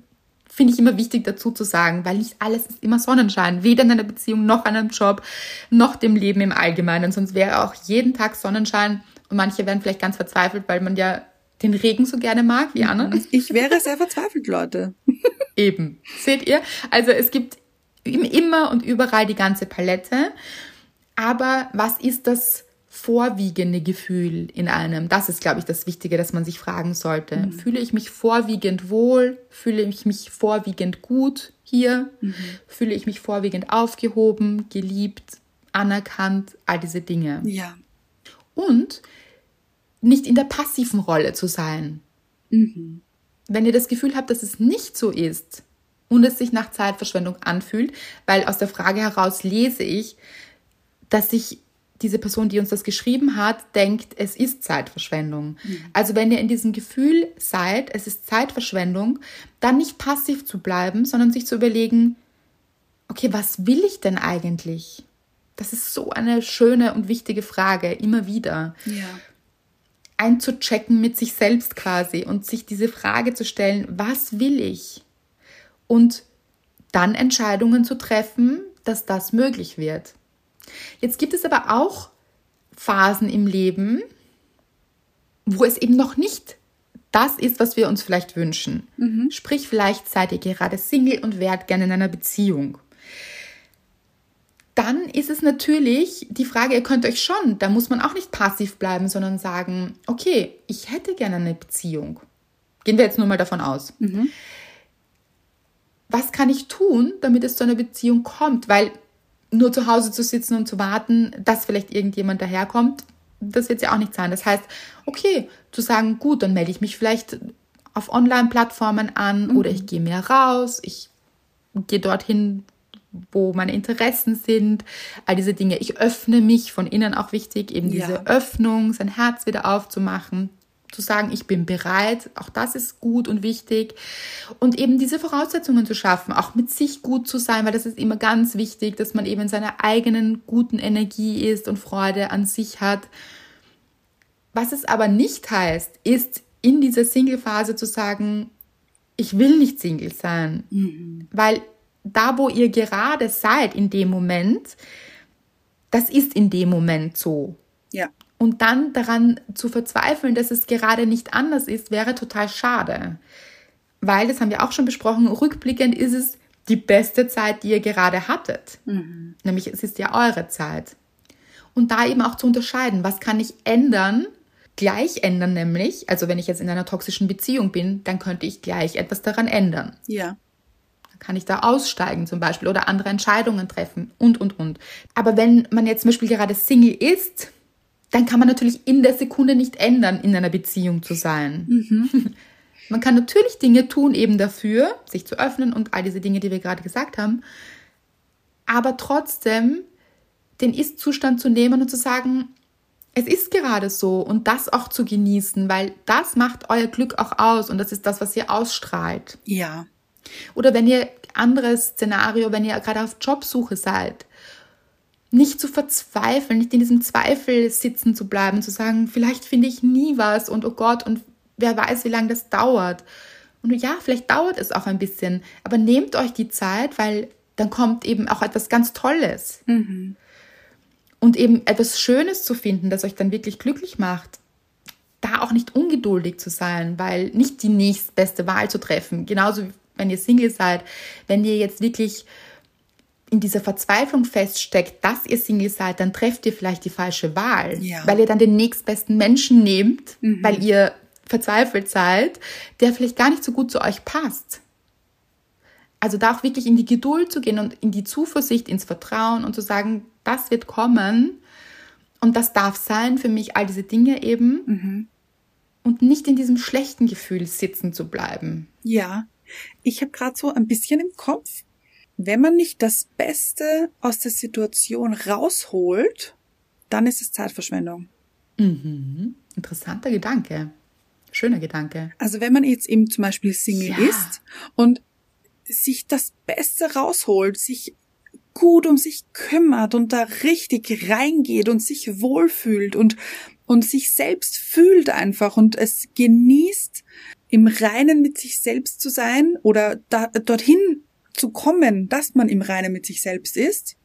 finde ich immer wichtig dazu zu sagen, weil nicht alles ist immer Sonnenschein, weder in einer Beziehung noch an einem Job, noch dem Leben im Allgemeinen. Sonst wäre auch jeden Tag Sonnenschein und manche werden vielleicht ganz verzweifelt, weil man ja den Regen so gerne mag wie Anna. Ich wäre sehr verzweifelt, Leute. Eben. Seht ihr? Also es gibt immer und überall die ganze Palette. Aber was ist das vorwiegende Gefühl in einem? Das ist, glaube ich, das Wichtige, dass man sich fragen sollte. Mhm. Fühle ich mich vorwiegend wohl? Fühle ich mich vorwiegend gut hier? Mhm. Fühle ich mich vorwiegend aufgehoben, geliebt, anerkannt? All diese Dinge. Ja. Und nicht in der passiven Rolle zu sein. Mhm. Wenn ihr das Gefühl habt, dass es nicht so ist und es sich nach Zeitverschwendung anfühlt, weil aus der Frage heraus lese ich, dass sich diese Person, die uns das geschrieben hat, denkt, es ist Zeitverschwendung. Mhm. Also wenn ihr in diesem Gefühl seid, es ist Zeitverschwendung, dann nicht passiv zu bleiben, sondern sich zu überlegen, okay, was will ich denn eigentlich? Das ist so eine schöne und wichtige Frage, immer wieder. Ja. Einzuchecken mit sich selbst quasi und sich diese Frage zu stellen, was will ich? Und dann Entscheidungen zu treffen, dass das möglich wird. Jetzt gibt es aber auch Phasen im Leben, wo es eben noch nicht das ist, was wir uns vielleicht wünschen. Mhm. Sprich, vielleicht seid ihr gerade Single und wärt gerne in einer Beziehung. Dann ist es natürlich die Frage, ihr könnt euch schon, da muss man auch nicht passiv bleiben, sondern sagen, okay, ich hätte gerne eine Beziehung. Gehen wir jetzt nur mal davon aus. Mhm. Was kann ich tun, damit es zu einer Beziehung kommt? Weil nur zu Hause zu sitzen und zu warten, dass vielleicht irgendjemand daherkommt, das wird ja auch nicht sein. Das heißt, okay, zu sagen, gut, dann melde ich mich vielleicht auf Online-Plattformen an mhm. oder ich gehe mehr raus, ich gehe dorthin, wo meine Interessen sind, all diese Dinge. Ich öffne mich von innen auch wichtig, eben diese ja. Öffnung, sein Herz wieder aufzumachen zu sagen, ich bin bereit, auch das ist gut und wichtig. Und eben diese Voraussetzungen zu schaffen, auch mit sich gut zu sein, weil das ist immer ganz wichtig, dass man eben in seiner eigenen guten Energie ist und Freude an sich hat. Was es aber nicht heißt, ist in dieser Single-Phase zu sagen, ich will nicht Single sein. Mhm. Weil da, wo ihr gerade seid in dem Moment, das ist in dem Moment so. Und dann daran zu verzweifeln, dass es gerade nicht anders ist, wäre total schade. Weil, das haben wir auch schon besprochen, rückblickend ist es die beste Zeit, die ihr gerade hattet. Mhm. Nämlich es ist ja eure Zeit. Und da eben auch zu unterscheiden, was kann ich ändern, gleich ändern nämlich, also wenn ich jetzt in einer toxischen Beziehung bin, dann könnte ich gleich etwas daran ändern. Ja. Dann kann ich da aussteigen zum Beispiel oder andere Entscheidungen treffen und, und, und. Aber wenn man jetzt zum Beispiel gerade Single ist, dann kann man natürlich in der Sekunde nicht ändern, in einer Beziehung zu sein. Mhm. Man kann natürlich Dinge tun eben dafür, sich zu öffnen und all diese Dinge, die wir gerade gesagt haben. Aber trotzdem den Ist-Zustand zu nehmen und zu sagen, es ist gerade so und das auch zu genießen, weil das macht euer Glück auch aus und das ist das, was ihr ausstrahlt. Ja. Oder wenn ihr anderes Szenario, wenn ihr gerade auf Jobsuche seid, nicht zu verzweifeln, nicht in diesem Zweifel sitzen zu bleiben, zu sagen, vielleicht finde ich nie was und oh Gott und wer weiß, wie lange das dauert. Und ja, vielleicht dauert es auch ein bisschen, aber nehmt euch die Zeit, weil dann kommt eben auch etwas ganz Tolles. Mhm. Und eben etwas Schönes zu finden, das euch dann wirklich glücklich macht. Da auch nicht ungeduldig zu sein, weil nicht die nächstbeste Wahl zu treffen. Genauso wie wenn ihr Single seid, wenn ihr jetzt wirklich in dieser Verzweiflung feststeckt, dass ihr Single seid, dann trefft ihr vielleicht die falsche Wahl, ja. weil ihr dann den nächstbesten Menschen nehmt, mhm. weil ihr verzweifelt seid, der vielleicht gar nicht so gut zu euch passt. Also da auch wirklich in die Geduld zu gehen und in die Zuversicht, ins Vertrauen und zu sagen, das wird kommen und das darf sein für mich, all diese Dinge eben. Mhm. Und nicht in diesem schlechten Gefühl sitzen zu bleiben. Ja, ich habe gerade so ein bisschen im Kopf, wenn man nicht das Beste aus der Situation rausholt, dann ist es Zeitverschwendung. Mhm. Interessanter Gedanke. Schöner Gedanke. Also wenn man jetzt eben zum Beispiel Single ja. ist und sich das Beste rausholt, sich gut um sich kümmert und da richtig reingeht und sich wohlfühlt und, und sich selbst fühlt einfach und es genießt, im Reinen mit sich selbst zu sein oder da, dorthin zu kommen, dass man im Reinen mit sich selbst ist.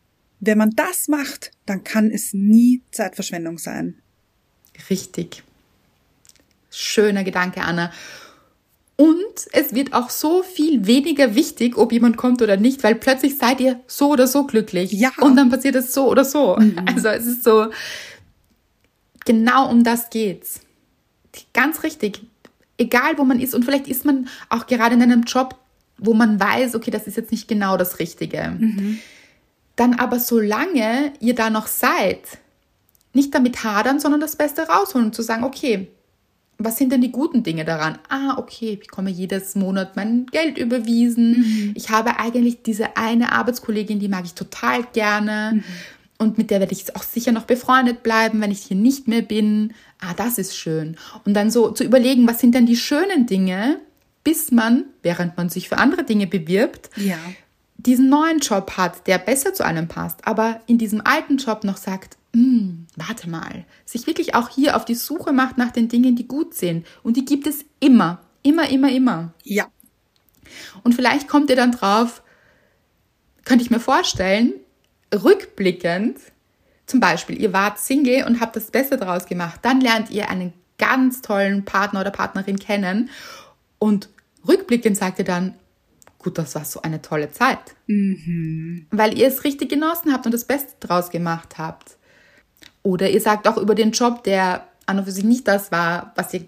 Wenn man das macht, dann kann es nie Zeitverschwendung sein. Richtig. Schöner Gedanke, Anna. Und es wird auch so viel weniger wichtig, ob jemand kommt oder nicht, weil plötzlich seid ihr so oder so glücklich. Ja. Und dann passiert es so oder so. Mhm. Also es ist so, genau um das geht's. Ganz richtig. Egal wo man ist. Und vielleicht ist man auch gerade in einem Job, wo man weiß, okay, das ist jetzt nicht genau das Richtige. Mhm. Dann aber solange ihr da noch seid, nicht damit hadern, sondern das Beste rausholen und zu sagen, okay, was sind denn die guten Dinge daran? Ah, okay, ich bekomme jedes Monat mein Geld überwiesen. Mhm. Ich habe eigentlich diese eine Arbeitskollegin, die mag ich total gerne. Mhm. Und mit der werde ich auch sicher noch befreundet bleiben, wenn ich hier nicht mehr bin. Ah, das ist schön. Und dann so zu überlegen, was sind denn die schönen Dinge, bis man, während man sich für andere Dinge bewirbt, ja. diesen neuen Job hat, der besser zu einem passt, aber in diesem alten Job noch sagt, hm, warte mal, sich wirklich auch hier auf die Suche macht nach den Dingen, die gut sind. Und die gibt es immer, immer, immer, immer. Ja. Und vielleicht kommt ihr dann drauf, könnte ich mir vorstellen, rückblickend, zum Beispiel, ihr wart Single und habt das Beste draus gemacht, dann lernt ihr einen ganz tollen Partner oder Partnerin kennen und rückblickend sagt ihr dann, gut, das war so eine tolle Zeit. Mhm. Weil ihr es richtig genossen habt und das Beste draus gemacht habt. Oder ihr sagt auch über den Job, der an und für sich nicht das war, was ihr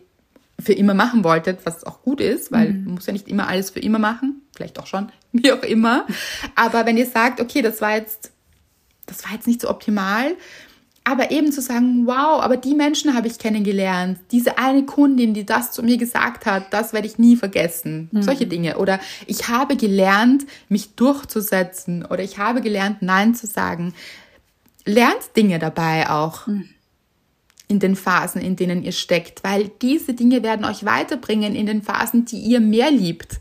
für immer machen wolltet, was auch gut ist, weil mhm. man muss ja nicht immer alles für immer machen, vielleicht auch schon, wie auch immer. Aber wenn ihr sagt, okay, das war jetzt, das war jetzt nicht so optimal, aber eben zu sagen, wow, aber die Menschen habe ich kennengelernt, diese eine Kundin, die das zu mir gesagt hat, das werde ich nie vergessen. Mhm. Solche Dinge. Oder ich habe gelernt, mich durchzusetzen. Oder ich habe gelernt, Nein zu sagen lernt Dinge dabei auch mhm. in den Phasen, in denen ihr steckt, weil diese Dinge werden euch weiterbringen in den Phasen, die ihr mehr liebt.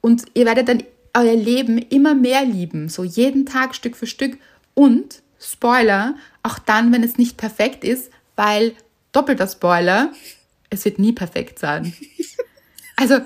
Und ihr werdet dann euer Leben immer mehr lieben, so jeden Tag Stück für Stück. Und, Spoiler, auch dann, wenn es nicht perfekt ist, weil doppelter Spoiler, es wird nie perfekt sein. Also,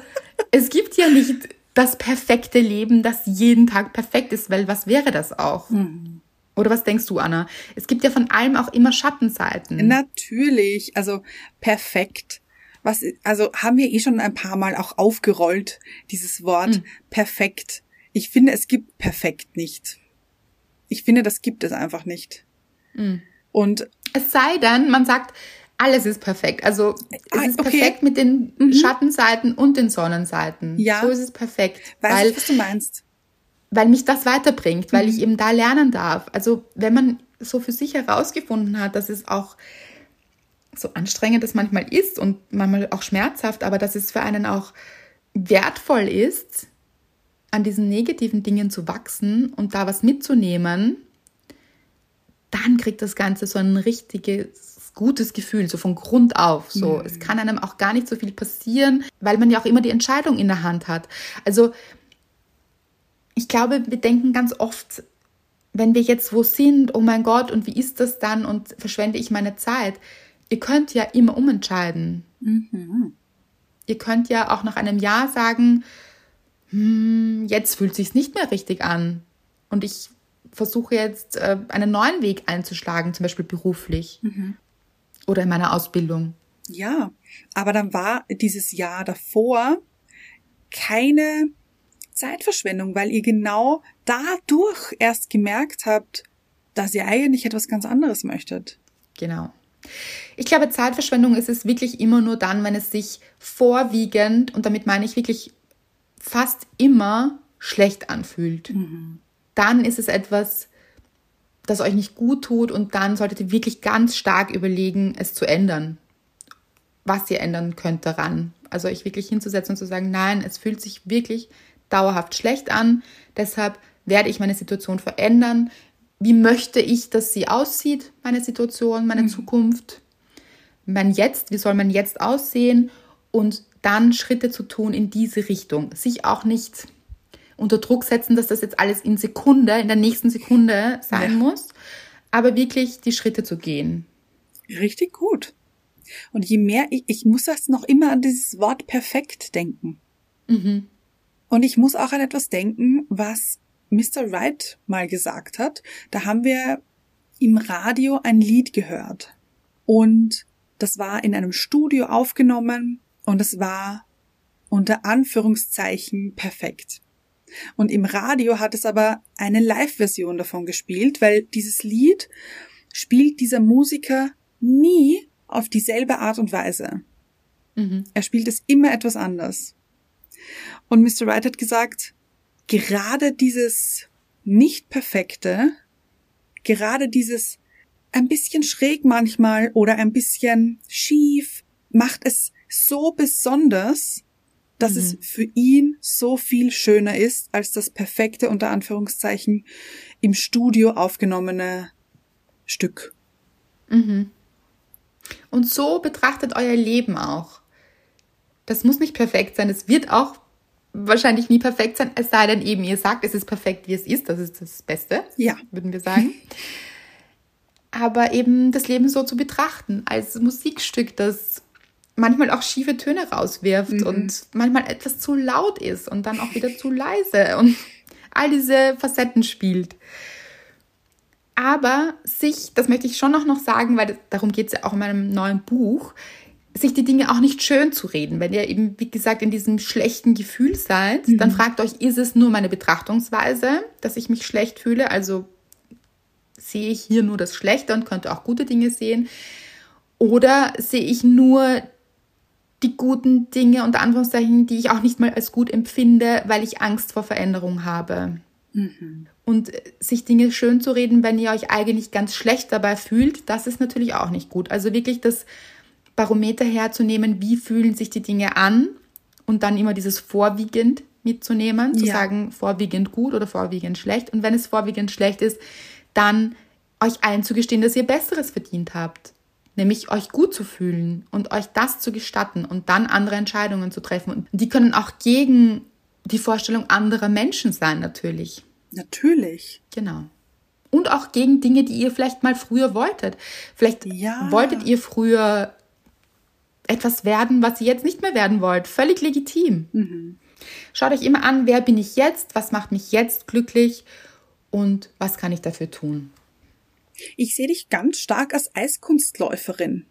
es gibt ja nicht das perfekte Leben, das jeden Tag perfekt ist, weil was wäre das auch? Mhm. Oder was denkst du, Anna? Es gibt ja von allem auch immer Schattenseiten. Natürlich, also perfekt. Was, also haben wir eh schon ein paar Mal auch aufgerollt, dieses Wort mhm. perfekt. Ich finde, es gibt perfekt nicht. Ich finde, das gibt es einfach nicht. Mhm. Und es sei denn, man sagt, alles ist perfekt. Also es ah, ist okay. perfekt mit den mhm. Schattenseiten und den Sonnenseiten. Ja. So ist es perfekt. Weiß weil, ich, was du meinst. Weil mich das weiterbringt, weil mhm. ich eben da lernen darf. Also wenn man so für sich herausgefunden hat, dass es auch so anstrengend es manchmal ist und manchmal auch schmerzhaft, aber dass es für einen auch wertvoll ist, an diesen negativen Dingen zu wachsen und da was mitzunehmen, dann kriegt das Ganze so ein richtiges, gutes Gefühl, so von Grund auf. So, mhm. es kann einem auch gar nicht so viel passieren, weil man ja auch immer die Entscheidung in der Hand hat. Also, ich glaube, wir denken ganz oft, wenn wir jetzt wo sind, oh mein Gott, und wie ist das dann und verschwende ich meine Zeit? Ihr könnt ja immer umentscheiden. Mhm. Ihr könnt ja auch nach einem Jahr sagen, hm, jetzt fühlt sich nicht mehr richtig an. Und ich versuche jetzt äh, einen neuen Weg einzuschlagen, zum Beispiel beruflich mhm. oder in meiner Ausbildung. Ja, aber dann war dieses Jahr davor keine Zeitverschwendung, weil ihr genau dadurch erst gemerkt habt, dass ihr eigentlich etwas ganz anderes möchtet. Genau. Ich glaube, Zeitverschwendung ist es wirklich immer nur dann, wenn es sich vorwiegend, und damit meine ich wirklich fast immer schlecht anfühlt. Mhm. Dann ist es etwas, das euch nicht gut tut und dann solltet ihr wirklich ganz stark überlegen, es zu ändern. Was ihr ändern könnt daran. Also euch wirklich hinzusetzen und zu sagen, nein, es fühlt sich wirklich dauerhaft schlecht an, deshalb werde ich meine Situation verändern. Wie möchte ich, dass sie aussieht, meine Situation, meine mhm. Zukunft? Mein Jetzt, wie soll mein Jetzt aussehen? Und dann Schritte zu tun in diese Richtung. Sich auch nicht unter Druck setzen, dass das jetzt alles in Sekunde, in der nächsten Sekunde sein ja. muss, aber wirklich die Schritte zu gehen. Richtig gut. Und je mehr, ich, ich muss das noch immer an dieses Wort perfekt denken. Mhm. Und ich muss auch an etwas denken, was Mr. Wright mal gesagt hat. Da haben wir im Radio ein Lied gehört. Und das war in einem Studio aufgenommen und es war unter Anführungszeichen perfekt. Und im Radio hat es aber eine Live-Version davon gespielt, weil dieses Lied spielt dieser Musiker nie auf dieselbe Art und Weise. Mhm. Er spielt es immer etwas anders. Und Mr. Wright hat gesagt, gerade dieses nicht perfekte, gerade dieses ein bisschen schräg manchmal oder ein bisschen schief macht es so besonders, dass mhm. es für ihn so viel schöner ist als das perfekte unter Anführungszeichen im Studio aufgenommene Stück. Mhm. Und so betrachtet euer Leben auch. Das muss nicht perfekt sein. Es wird auch wahrscheinlich nie perfekt sein, es sei denn eben, ihr sagt, es ist perfekt, wie es ist. Das ist das Beste, ja. würden wir sagen. Aber eben das Leben so zu betrachten, als Musikstück, das manchmal auch schiefe Töne rauswirft mhm. und manchmal etwas zu laut ist und dann auch wieder zu leise und all diese Facetten spielt. Aber sich, das möchte ich schon noch, noch sagen, weil darum geht es ja auch in meinem neuen Buch, sich die Dinge auch nicht schön zu reden. Wenn ihr eben, wie gesagt, in diesem schlechten Gefühl seid, mhm. dann fragt euch, ist es nur meine Betrachtungsweise, dass ich mich schlecht fühle? Also sehe ich hier nur das Schlechte und könnte auch gute Dinge sehen? Oder sehe ich nur die guten Dinge unter Anführungszeichen, die ich auch nicht mal als gut empfinde, weil ich Angst vor Veränderung habe. Mhm. Und sich Dinge schön zu reden, wenn ihr euch eigentlich ganz schlecht dabei fühlt, das ist natürlich auch nicht gut. Also wirklich das Barometer herzunehmen, wie fühlen sich die Dinge an und dann immer dieses vorwiegend mitzunehmen, zu ja. sagen vorwiegend gut oder vorwiegend schlecht. Und wenn es vorwiegend schlecht ist, dann euch einzugestehen, dass ihr Besseres verdient habt nämlich euch gut zu fühlen und euch das zu gestatten und dann andere Entscheidungen zu treffen. Und die können auch gegen die Vorstellung anderer Menschen sein, natürlich. Natürlich. Genau. Und auch gegen Dinge, die ihr vielleicht mal früher wolltet. Vielleicht ja. wolltet ihr früher etwas werden, was ihr jetzt nicht mehr werden wollt. Völlig legitim. Mhm. Schaut euch immer an, wer bin ich jetzt, was macht mich jetzt glücklich und was kann ich dafür tun. Ich sehe dich ganz stark als Eiskunstläuferin.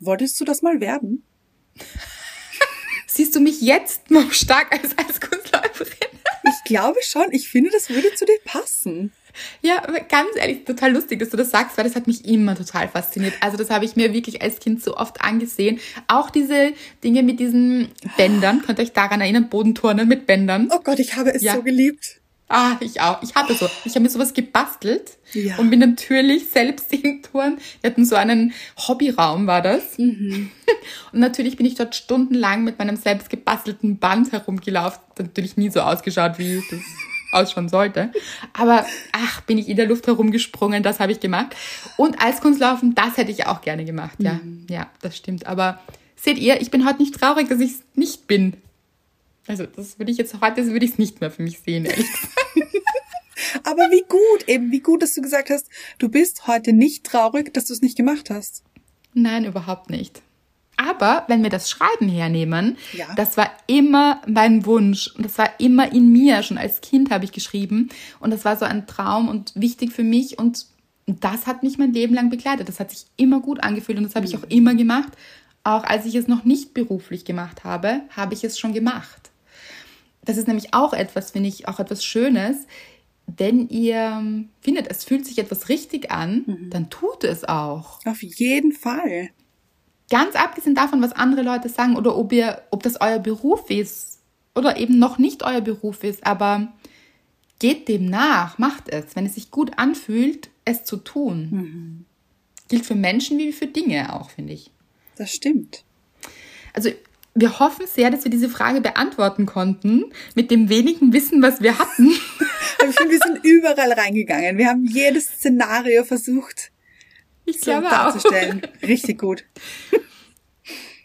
Wolltest du das mal werden? Siehst du mich jetzt noch stark als Eiskunstläuferin? ich glaube schon. Ich finde, das würde zu dir passen. Ja, ganz ehrlich, total lustig, dass du das sagst, weil das hat mich immer total fasziniert. Also das habe ich mir wirklich als Kind so oft angesehen. Auch diese Dinge mit diesen Bändern, könnt ihr euch daran erinnern, Bodenturnen mit Bändern. Oh Gott, ich habe es ja. so geliebt. Ah, ich auch. Ich hatte so. Ich habe mir sowas gebastelt ja. und bin natürlich selbst in Touren. Wir hatten so einen Hobbyraum, war das. Mhm. Und natürlich bin ich dort stundenlang mit meinem selbst gebastelten Band herumgelaufen. Natürlich nie so ausgeschaut, wie das ausschauen sollte. Aber ach, bin ich in der Luft herumgesprungen, das habe ich gemacht. Und Eiskunstlaufen, das hätte ich auch gerne gemacht. Ja, mhm. ja, das stimmt. Aber seht ihr, ich bin heute nicht traurig, dass ich es nicht bin. Also das würde ich jetzt heute würde ich es nicht mehr für mich sehen, ehrlich Aber wie gut, eben wie gut, dass du gesagt hast, du bist heute nicht traurig, dass du es nicht gemacht hast. Nein, überhaupt nicht. Aber wenn wir das Schreiben hernehmen, ja. das war immer mein Wunsch und das war immer in mir. Schon als Kind habe ich geschrieben und das war so ein Traum und wichtig für mich und das hat mich mein Leben lang begleitet. Das hat sich immer gut angefühlt und das habe ich auch mhm. immer gemacht. Auch als ich es noch nicht beruflich gemacht habe, habe ich es schon gemacht. Das ist nämlich auch etwas, finde ich, auch etwas Schönes. Wenn ihr findet, es fühlt sich etwas richtig an, mhm. dann tut es auch. Auf jeden Fall. Ganz abgesehen davon, was andere Leute sagen oder ob ihr, ob das euer Beruf ist oder eben noch nicht euer Beruf ist, aber geht dem nach, macht es, wenn es sich gut anfühlt, es zu tun. Mhm. Gilt für Menschen wie für Dinge auch, finde ich. Das stimmt. Also wir hoffen sehr, dass wir diese Frage beantworten konnten mit dem wenigen Wissen, was wir hatten. ich finde, wir sind überall reingegangen. Wir haben jedes Szenario versucht ich glaube darzustellen. Auch. Richtig gut.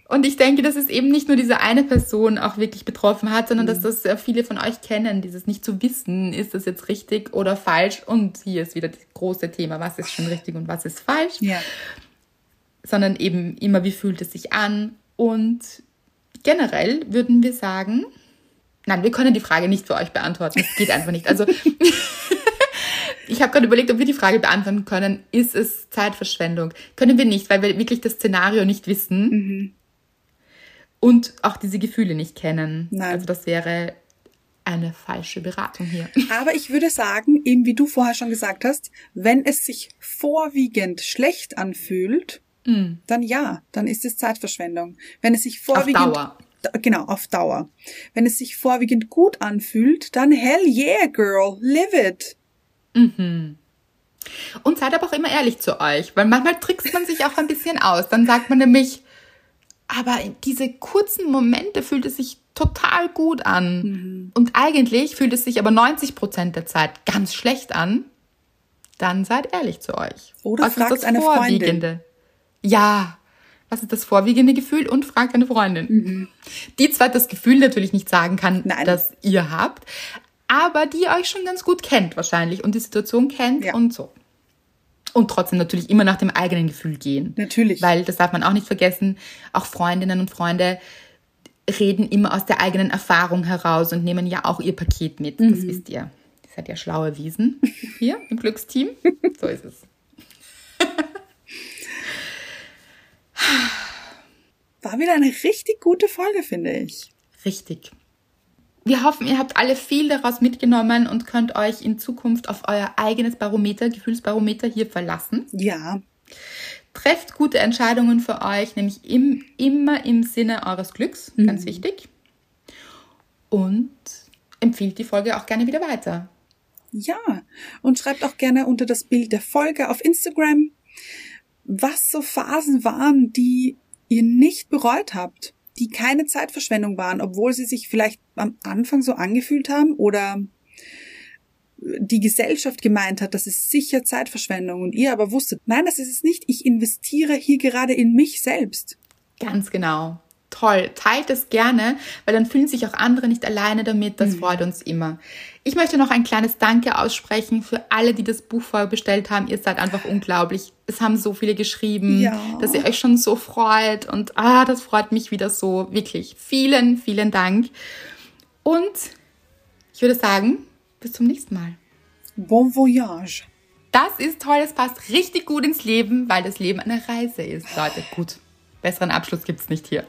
Und ich denke, dass es eben nicht nur diese eine Person auch wirklich betroffen hat, sondern mhm. dass das viele von euch kennen, dieses nicht zu wissen, ist das jetzt richtig oder falsch. Und hier ist wieder das große Thema, was ist schon richtig und was ist falsch. Ja. Sondern eben immer, wie fühlt es sich an. Und generell würden wir sagen, nein, wir können die Frage nicht für euch beantworten. Es geht einfach nicht. Also ich habe gerade überlegt, ob wir die Frage beantworten können, ist es Zeitverschwendung? Können wir nicht, weil wir wirklich das Szenario nicht wissen mhm. und auch diese Gefühle nicht kennen. Nein. Also das wäre eine falsche Beratung hier. Aber ich würde sagen, eben wie du vorher schon gesagt hast, wenn es sich vorwiegend schlecht anfühlt, mm. dann ja, dann ist es Zeitverschwendung. Wenn es sich vorwiegend. Genau, auf Dauer. Wenn es sich vorwiegend gut anfühlt, dann hell yeah, girl, live it. Mhm. Und seid aber auch immer ehrlich zu euch, weil manchmal trickst man sich auch ein bisschen aus. Dann sagt man nämlich, aber diese kurzen Momente fühlt es sich total gut an. Mhm. Und eigentlich fühlt es sich aber 90 Prozent der Zeit ganz schlecht an. Dann seid ehrlich zu euch. Oder fragt eine Vorwiegende? Freundin. Ja. Was ist das vorwiegende Gefühl? Und fragt eine Freundin. Mhm. Die zwar das Gefühl natürlich nicht sagen kann, Nein. das ihr habt, aber die euch schon ganz gut kennt wahrscheinlich und die Situation kennt ja. und so. Und trotzdem natürlich immer nach dem eigenen Gefühl gehen. Natürlich. Weil, das darf man auch nicht vergessen, auch Freundinnen und Freunde reden immer aus der eigenen Erfahrung heraus und nehmen ja auch ihr Paket mit. Mhm. Das wisst ihr. Ihr seid ja schlaue Wiesen hier im Glücksteam. So ist es. War wieder eine richtig gute Folge, finde ich. Richtig. Wir hoffen, ihr habt alle viel daraus mitgenommen und könnt euch in Zukunft auf euer eigenes Barometer, Gefühlsbarometer hier verlassen. Ja. Trefft gute Entscheidungen für euch, nämlich im, immer im Sinne eures Glücks, mhm. ganz wichtig. Und empfiehlt die Folge auch gerne wieder weiter. Ja, und schreibt auch gerne unter das Bild der Folge auf Instagram, was so Phasen waren, die ihr nicht bereut habt die keine Zeitverschwendung waren, obwohl sie sich vielleicht am Anfang so angefühlt haben oder die Gesellschaft gemeint hat, das ist sicher Zeitverschwendung und ihr aber wusstet, nein, das ist es nicht, ich investiere hier gerade in mich selbst. Ganz genau. Toll. Teilt es gerne, weil dann fühlen sich auch andere nicht alleine damit. Das mhm. freut uns immer. Ich möchte noch ein kleines Danke aussprechen für alle, die das Buch vorbestellt haben. Ihr seid einfach unglaublich. Es haben so viele geschrieben, ja. dass ihr euch schon so freut. Und ah, das freut mich wieder so. Wirklich. Vielen, vielen Dank. Und ich würde sagen, bis zum nächsten Mal. Bon voyage. Das ist toll, das passt richtig gut ins Leben, weil das Leben eine Reise ist, Leute. Gut, Besseren Abschluss gibt es nicht hier.